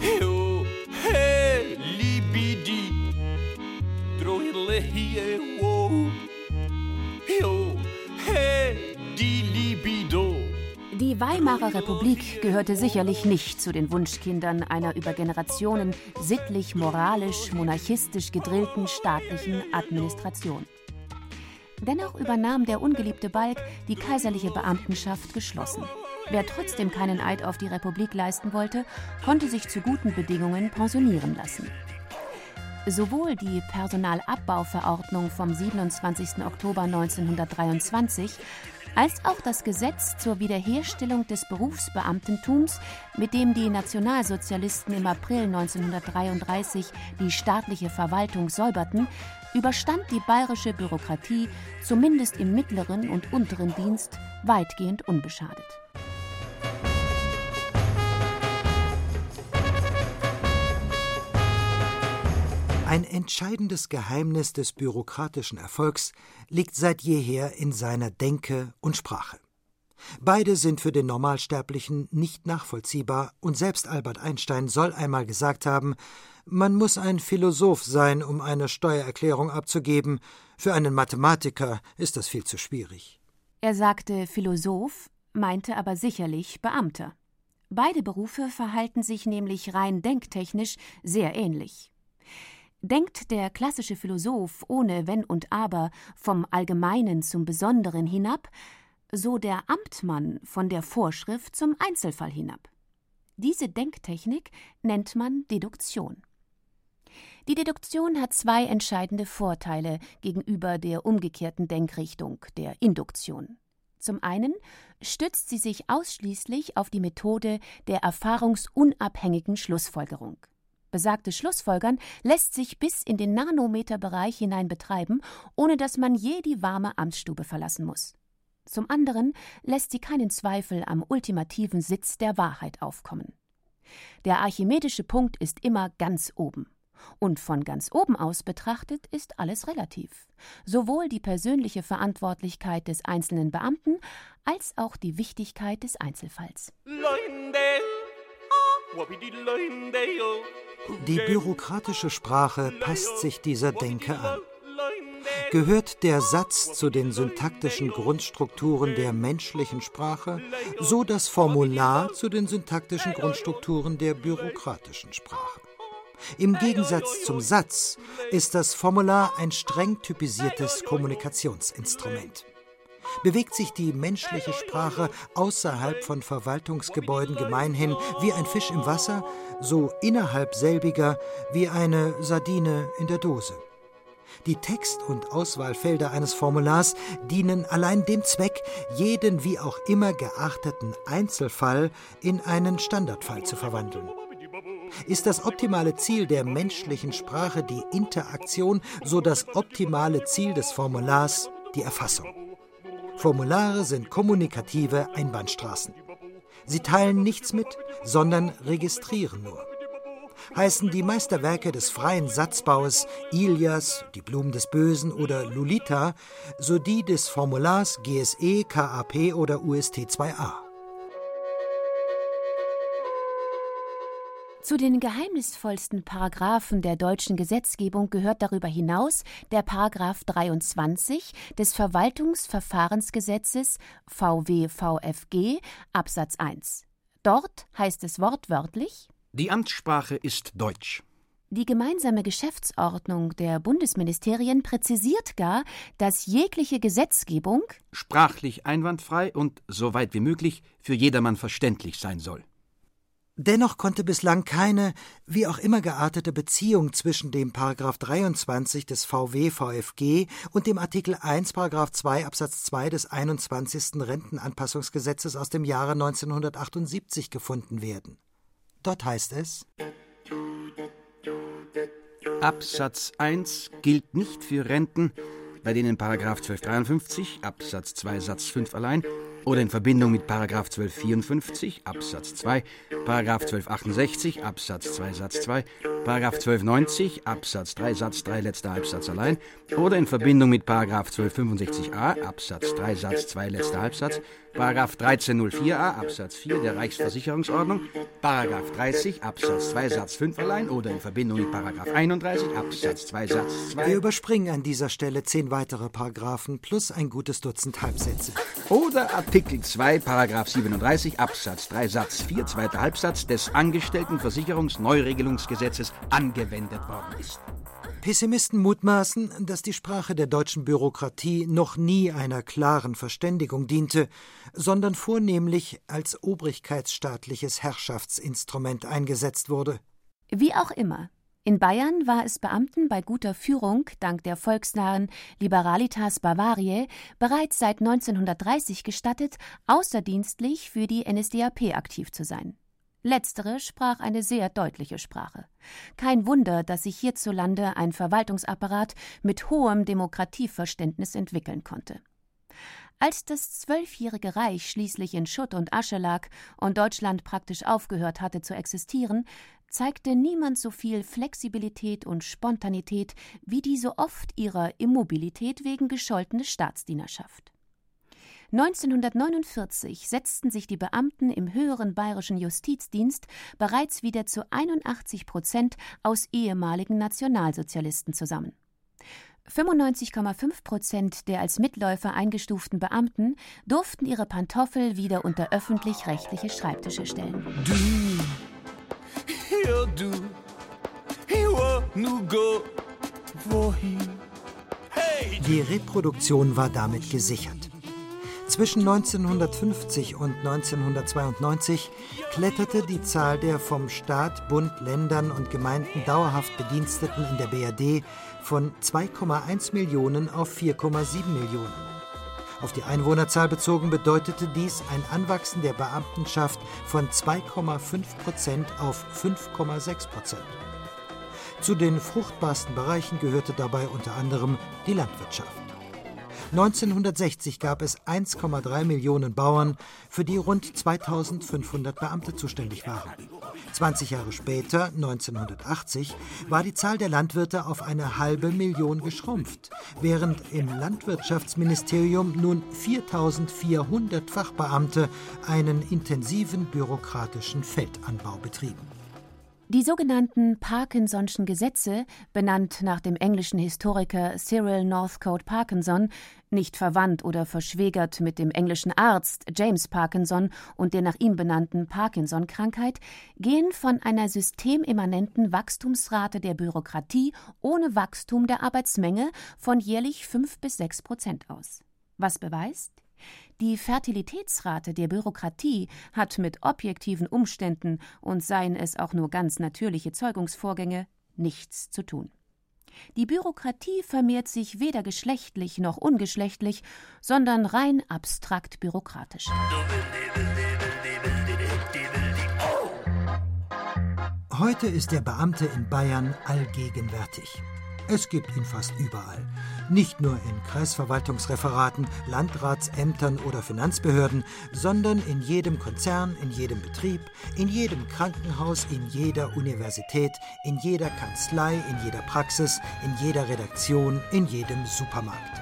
Die Weimarer Republik gehörte sicherlich nicht zu den Wunschkindern einer über Generationen sittlich, moralisch, monarchistisch gedrillten staatlichen Administration. Dennoch übernahm der ungeliebte Balk die kaiserliche Beamtenschaft geschlossen. Wer trotzdem keinen Eid auf die Republik leisten wollte, konnte sich zu guten Bedingungen pensionieren lassen. Sowohl die Personalabbauverordnung vom 27. Oktober 1923 als auch das Gesetz zur Wiederherstellung des Berufsbeamtentums, mit dem die Nationalsozialisten im April 1933 die staatliche Verwaltung säuberten, überstand die bayerische Bürokratie zumindest im mittleren und unteren Dienst weitgehend unbeschadet. Ein entscheidendes Geheimnis des bürokratischen Erfolgs liegt seit jeher in seiner Denke und Sprache. Beide sind für den Normalsterblichen nicht nachvollziehbar, und selbst Albert Einstein soll einmal gesagt haben, man muss ein Philosoph sein, um eine Steuererklärung abzugeben, für einen Mathematiker ist das viel zu schwierig. Er sagte Philosoph, meinte aber sicherlich Beamter. Beide Berufe verhalten sich nämlich rein denktechnisch sehr ähnlich. Denkt der klassische Philosoph ohne Wenn und Aber vom Allgemeinen zum Besonderen hinab, so der Amtmann von der Vorschrift zum Einzelfall hinab. Diese Denktechnik nennt man Deduktion. Die Deduktion hat zwei entscheidende Vorteile gegenüber der umgekehrten Denkrichtung, der Induktion. Zum einen stützt sie sich ausschließlich auf die Methode der erfahrungsunabhängigen Schlussfolgerung. Besagtes Schlussfolgern lässt sich bis in den Nanometerbereich hinein betreiben, ohne dass man je die warme Amtsstube verlassen muss. Zum anderen lässt sie keinen Zweifel am ultimativen Sitz der Wahrheit aufkommen. Der archimedische Punkt ist immer ganz oben. Und von ganz oben aus betrachtet ist alles relativ. Sowohl die persönliche Verantwortlichkeit des einzelnen Beamten als auch die Wichtigkeit des Einzelfalls. Die bürokratische Sprache passt sich dieser Denke an. Gehört der Satz zu den syntaktischen Grundstrukturen der menschlichen Sprache, so das Formular zu den syntaktischen Grundstrukturen der bürokratischen Sprache. Im Gegensatz zum Satz ist das Formular ein streng typisiertes Kommunikationsinstrument. Bewegt sich die menschliche Sprache außerhalb von Verwaltungsgebäuden gemeinhin wie ein Fisch im Wasser, so innerhalb selbiger wie eine Sardine in der Dose. Die Text- und Auswahlfelder eines Formulars dienen allein dem Zweck, jeden wie auch immer geachteten Einzelfall in einen Standardfall zu verwandeln. Ist das optimale Ziel der menschlichen Sprache die Interaktion, so das optimale Ziel des Formulars die Erfassung. Formulare sind kommunikative Einbahnstraßen. Sie teilen nichts mit, sondern registrieren nur. heißen die Meisterwerke des freien Satzbaues Ilias, Die Blumen des Bösen oder Lolita, so die des Formulars GSE, KAP oder UST 2a. Zu den geheimnisvollsten Paragraphen der deutschen Gesetzgebung gehört darüber hinaus der Paragraph 23 des Verwaltungsverfahrensgesetzes VWVFG Absatz 1. Dort heißt es wortwörtlich Die Amtssprache ist Deutsch. Die gemeinsame Geschäftsordnung der Bundesministerien präzisiert gar, dass jegliche Gesetzgebung sprachlich einwandfrei und, soweit wie möglich, für jedermann verständlich sein soll. Dennoch konnte bislang keine, wie auch immer geartete Beziehung zwischen dem Paragraph 23 des VW VFG und dem Artikel 1 Paragraph 2 Absatz 2 des 21. Rentenanpassungsgesetzes aus dem Jahre 1978 gefunden werden. Dort heißt es Absatz 1 gilt nicht für Renten, bei denen Paragraph 1253 Absatz 2 Satz 5 allein oder in Verbindung mit Paragraph 1254 Absatz 2, Paragraph 1268 Absatz 2 Satz 2, Paragraph 1290 Absatz 3 Satz 3 letzter Halbsatz allein. Oder in Verbindung mit Paragraph 1265a Absatz 3 Satz 2 letzter Halbsatz, 1304a Absatz 4 der Reichsversicherungsordnung, Paragraph 30 Absatz 2 Satz 5 allein oder in Verbindung mit Paragraph 31 Absatz 2 Satz 2. Wir überspringen an dieser Stelle zehn weitere Paragraphen plus ein gutes Dutzend Halbsätze. Oder Artikel 2 Paragraph 37 Absatz 3 Satz 4 zweiter Halbsatz des Angestelltenversicherungsneuregelungsgesetzes angewendet worden ist. Pessimisten mutmaßen, dass die Sprache der deutschen Bürokratie noch nie einer klaren Verständigung diente, sondern vornehmlich als obrigkeitsstaatliches Herrschaftsinstrument eingesetzt wurde. Wie auch immer. In Bayern war es Beamten bei guter Führung dank der volksnahen Liberalitas Bavariae bereits seit 1930 gestattet, außerdienstlich für die NSDAP aktiv zu sein. Letztere sprach eine sehr deutliche Sprache. Kein Wunder, dass sich hierzulande ein Verwaltungsapparat mit hohem Demokratieverständnis entwickeln konnte. Als das zwölfjährige Reich schließlich in Schutt und Asche lag und Deutschland praktisch aufgehört hatte zu existieren, zeigte niemand so viel Flexibilität und Spontanität wie die so oft ihrer Immobilität wegen gescholtene Staatsdienerschaft. 1949 setzten sich die Beamten im höheren bayerischen Justizdienst bereits wieder zu 81 Prozent aus ehemaligen Nationalsozialisten zusammen. 95,5 Prozent der als Mitläufer eingestuften Beamten durften ihre Pantoffel wieder unter öffentlich-rechtliche Schreibtische stellen. Du, ja du, nu go, wohin? Hey! Die Reproduktion war damit gesichert. Zwischen 1950 und 1992 kletterte die Zahl der vom Staat, Bund, Ländern und Gemeinden dauerhaft Bediensteten in der BRD von 2,1 Millionen auf 4,7 Millionen. Auf die Einwohnerzahl bezogen bedeutete dies ein Anwachsen der Beamtenschaft von 2,5 Prozent auf 5,6 Prozent. Zu den fruchtbarsten Bereichen gehörte dabei unter anderem die Landwirtschaft. 1960 gab es 1,3 Millionen Bauern, für die rund 2500 Beamte zuständig waren. 20 Jahre später, 1980, war die Zahl der Landwirte auf eine halbe Million geschrumpft, während im Landwirtschaftsministerium nun 4400 Fachbeamte einen intensiven bürokratischen Feldanbau betrieben. Die sogenannten Parkinson'schen Gesetze, benannt nach dem englischen Historiker Cyril Northcote Parkinson, nicht verwandt oder verschwägert mit dem englischen Arzt James Parkinson und der nach ihm benannten Parkinson-Krankheit, gehen von einer systemimmanenten Wachstumsrate der Bürokratie ohne Wachstum der Arbeitsmenge von jährlich fünf bis sechs Prozent aus. Was beweist? Die Fertilitätsrate der Bürokratie hat mit objektiven Umständen und seien es auch nur ganz natürliche Zeugungsvorgänge nichts zu tun. Die Bürokratie vermehrt sich weder geschlechtlich noch ungeschlechtlich, sondern rein abstrakt bürokratisch. Heute ist der Beamte in Bayern allgegenwärtig. Es gibt ihn fast überall. Nicht nur in Kreisverwaltungsreferaten, Landratsämtern oder Finanzbehörden, sondern in jedem Konzern, in jedem Betrieb, in jedem Krankenhaus, in jeder Universität, in jeder Kanzlei, in jeder Praxis, in jeder Redaktion, in jedem Supermarkt.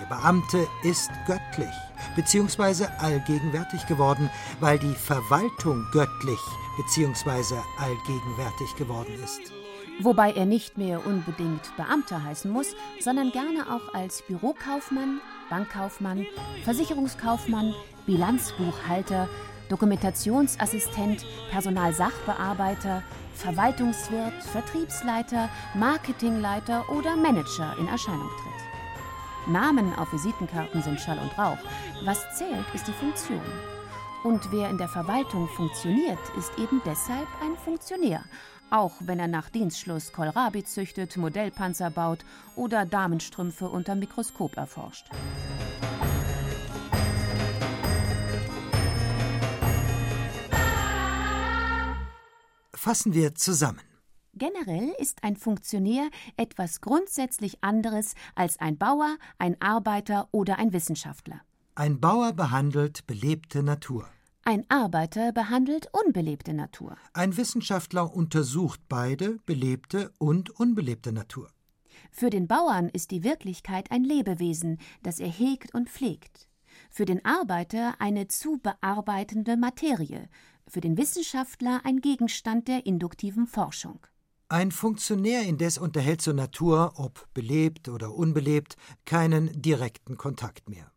Der Beamte ist göttlich bzw. allgegenwärtig geworden, weil die Verwaltung göttlich bzw. allgegenwärtig geworden ist wobei er nicht mehr unbedingt Beamter heißen muss, sondern gerne auch als Bürokaufmann, Bankkaufmann, Versicherungskaufmann, Bilanzbuchhalter, Dokumentationsassistent, Personalsachbearbeiter, Verwaltungswirt, Vertriebsleiter, Marketingleiter oder Manager in Erscheinung tritt. Namen auf Visitenkarten sind Schall und Rauch. Was zählt, ist die Funktion. Und wer in der Verwaltung funktioniert, ist eben deshalb ein Funktionär auch wenn er nach Dienstschluss Kohlrabi züchtet, Modellpanzer baut oder Damenstrümpfe unter Mikroskop erforscht. Fassen wir zusammen. Generell ist ein Funktionär etwas grundsätzlich anderes als ein Bauer, ein Arbeiter oder ein Wissenschaftler. Ein Bauer behandelt belebte Natur. Ein Arbeiter behandelt unbelebte Natur. Ein Wissenschaftler untersucht beide, belebte und unbelebte Natur. Für den Bauern ist die Wirklichkeit ein Lebewesen, das er hegt und pflegt. Für den Arbeiter eine zu bearbeitende Materie, für den Wissenschaftler ein Gegenstand der induktiven Forschung. Ein Funktionär indes unterhält zur Natur, ob belebt oder unbelebt, keinen direkten Kontakt mehr.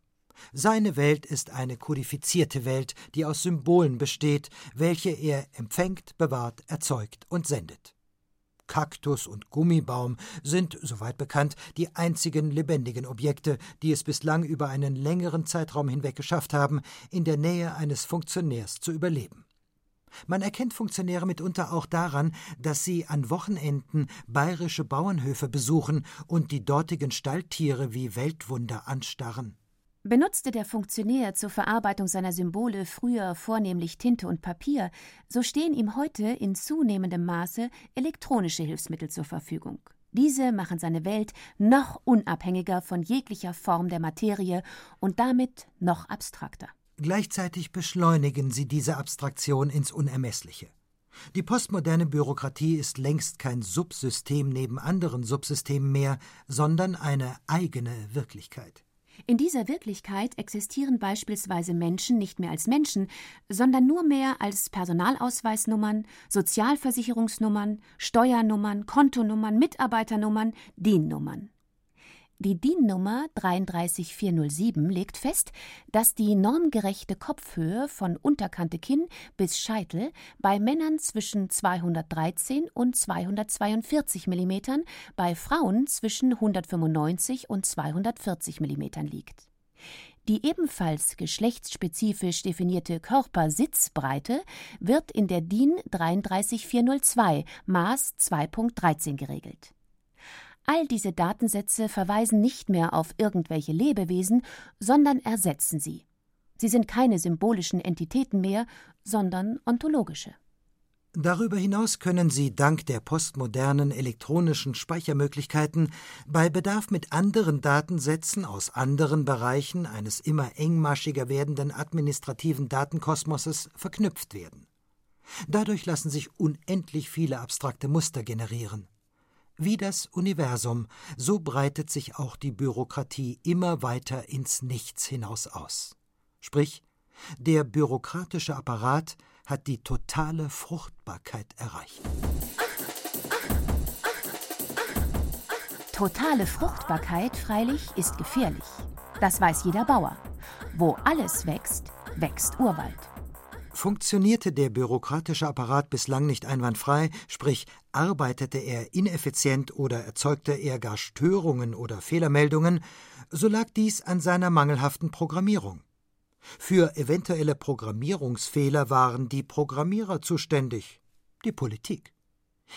Seine Welt ist eine kodifizierte Welt, die aus Symbolen besteht, welche er empfängt, bewahrt, erzeugt und sendet. Kaktus und Gummibaum sind, soweit bekannt, die einzigen lebendigen Objekte, die es bislang über einen längeren Zeitraum hinweg geschafft haben, in der Nähe eines Funktionärs zu überleben. Man erkennt Funktionäre mitunter auch daran, dass sie an Wochenenden bayerische Bauernhöfe besuchen und die dortigen Stalltiere wie Weltwunder anstarren. Benutzte der Funktionär zur Verarbeitung seiner Symbole früher vornehmlich Tinte und Papier, so stehen ihm heute in zunehmendem Maße elektronische Hilfsmittel zur Verfügung. Diese machen seine Welt noch unabhängiger von jeglicher Form der Materie und damit noch abstrakter. Gleichzeitig beschleunigen sie diese Abstraktion ins Unermessliche. Die postmoderne Bürokratie ist längst kein Subsystem neben anderen Subsystemen mehr, sondern eine eigene Wirklichkeit. In dieser Wirklichkeit existieren beispielsweise Menschen nicht mehr als Menschen, sondern nur mehr als Personalausweisnummern, Sozialversicherungsnummern, Steuernummern, Kontonummern, Mitarbeiternummern, DIN-Nummern. Die DIN-Nummer 33407 legt fest, dass die normgerechte Kopfhöhe von Unterkante Kinn bis Scheitel bei Männern zwischen 213 und 242 mm, bei Frauen zwischen 195 und 240 mm liegt. Die ebenfalls geschlechtsspezifisch definierte Körpersitzbreite wird in der DIN 33402 Maß 2.13 geregelt. All diese Datensätze verweisen nicht mehr auf irgendwelche Lebewesen, sondern ersetzen sie. Sie sind keine symbolischen Entitäten mehr, sondern ontologische. Darüber hinaus können Sie dank der postmodernen elektronischen Speichermöglichkeiten bei Bedarf mit anderen Datensätzen aus anderen Bereichen eines immer engmaschiger werdenden administrativen Datenkosmoses verknüpft werden. Dadurch lassen sich unendlich viele abstrakte Muster generieren. Wie das Universum, so breitet sich auch die Bürokratie immer weiter ins Nichts hinaus aus. Sprich, der bürokratische Apparat hat die totale Fruchtbarkeit erreicht. Totale Fruchtbarkeit, freilich, ist gefährlich. Das weiß jeder Bauer. Wo alles wächst, wächst Urwald. Funktionierte der bürokratische Apparat bislang nicht einwandfrei, sprich arbeitete er ineffizient oder erzeugte er gar Störungen oder Fehlermeldungen, so lag dies an seiner mangelhaften Programmierung. Für eventuelle Programmierungsfehler waren die Programmierer zuständig, die Politik.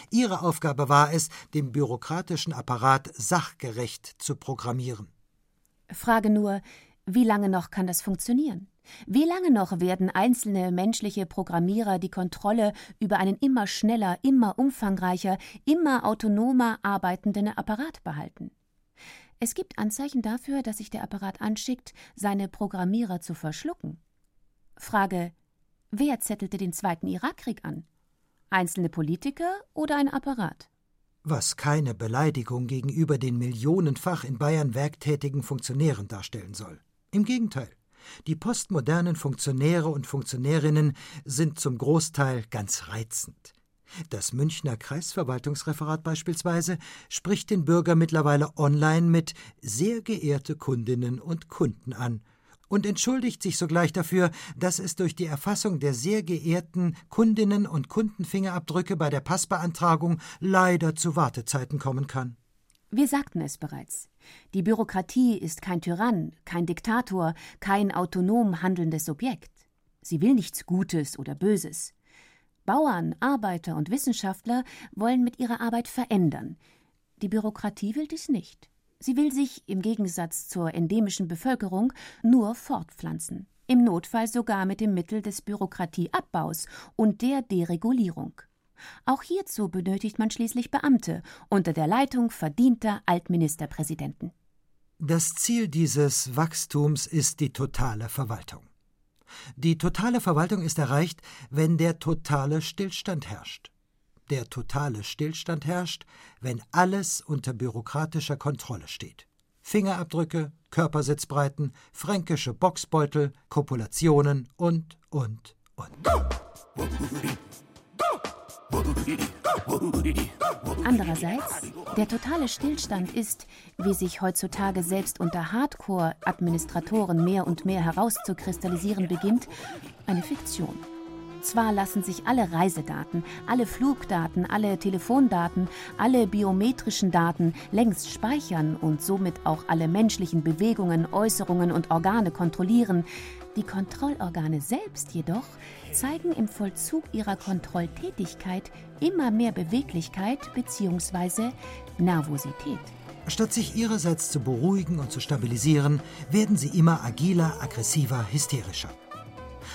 Ihre Aufgabe war es, den bürokratischen Apparat sachgerecht zu programmieren. Frage nur, wie lange noch kann das funktionieren? Wie lange noch werden einzelne menschliche Programmierer die Kontrolle über einen immer schneller, immer umfangreicher, immer autonomer arbeitenden Apparat behalten? Es gibt Anzeichen dafür, dass sich der Apparat anschickt, seine Programmierer zu verschlucken. Frage: Wer zettelte den Zweiten Irakkrieg an? Einzelne Politiker oder ein Apparat? Was keine Beleidigung gegenüber den millionenfach in Bayern werktätigen Funktionären darstellen soll. Im Gegenteil. Die postmodernen Funktionäre und Funktionärinnen sind zum Großteil ganz reizend. Das Münchner Kreisverwaltungsreferat beispielsweise spricht den Bürger mittlerweile online mit sehr geehrte Kundinnen und Kunden an und entschuldigt sich sogleich dafür, dass es durch die Erfassung der sehr geehrten Kundinnen und Kundenfingerabdrücke bei der Passbeantragung leider zu Wartezeiten kommen kann. Wir sagten es bereits. Die Bürokratie ist kein Tyrann, kein Diktator, kein autonom handelndes Subjekt. Sie will nichts Gutes oder Böses. Bauern, Arbeiter und Wissenschaftler wollen mit ihrer Arbeit verändern. Die Bürokratie will dies nicht. Sie will sich, im Gegensatz zur endemischen Bevölkerung, nur fortpflanzen, im Notfall sogar mit dem Mittel des Bürokratieabbaus und der Deregulierung. Auch hierzu benötigt man schließlich Beamte unter der Leitung verdienter Altministerpräsidenten. Das Ziel dieses Wachstums ist die totale Verwaltung. Die totale Verwaltung ist erreicht, wenn der totale Stillstand herrscht. Der totale Stillstand herrscht, wenn alles unter bürokratischer Kontrolle steht. Fingerabdrücke, Körpersitzbreiten, fränkische Boxbeutel, Kopulationen und, und, und. Andererseits, der totale Stillstand ist, wie sich heutzutage selbst unter Hardcore-Administratoren mehr und mehr herauszukristallisieren beginnt, eine Fiktion. Zwar lassen sich alle Reisedaten, alle Flugdaten, alle Telefondaten, alle biometrischen Daten längst speichern und somit auch alle menschlichen Bewegungen, Äußerungen und Organe kontrollieren, die Kontrollorgane selbst jedoch zeigen im Vollzug ihrer Kontrolltätigkeit immer mehr Beweglichkeit bzw. Nervosität. Statt sich ihrerseits zu beruhigen und zu stabilisieren, werden sie immer agiler, aggressiver, hysterischer.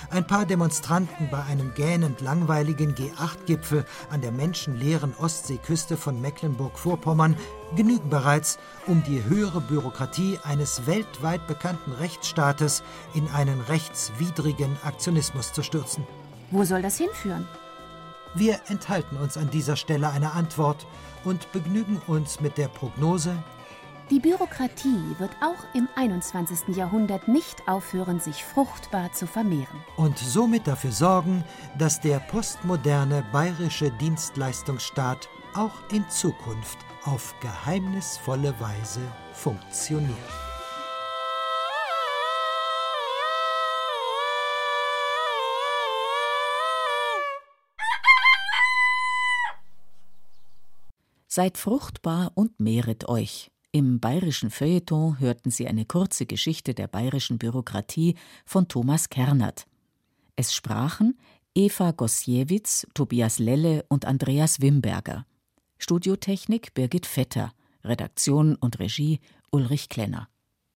Ein paar Demonstranten bei einem gähnend langweiligen G8-Gipfel an der menschenleeren Ostseeküste von Mecklenburg-Vorpommern genügen bereits, um die höhere Bürokratie eines weltweit bekannten Rechtsstaates in einen rechtswidrigen Aktionismus zu stürzen. Wo soll das hinführen? Wir enthalten uns an dieser Stelle einer Antwort und begnügen uns mit der Prognose, die Bürokratie wird auch im 21. Jahrhundert nicht aufhören, sich fruchtbar zu vermehren. Und somit dafür sorgen, dass der postmoderne bayerische Dienstleistungsstaat auch in Zukunft auf geheimnisvolle Weise funktioniert. Seid fruchtbar und mehret euch. Im bayerischen Feuilleton hörten Sie eine kurze Geschichte der bayerischen Bürokratie von Thomas Kernert. Es sprachen Eva Gossiewicz, Tobias Lelle und Andreas Wimberger. Studiotechnik Birgit Vetter, Redaktion und Regie Ulrich Klenner.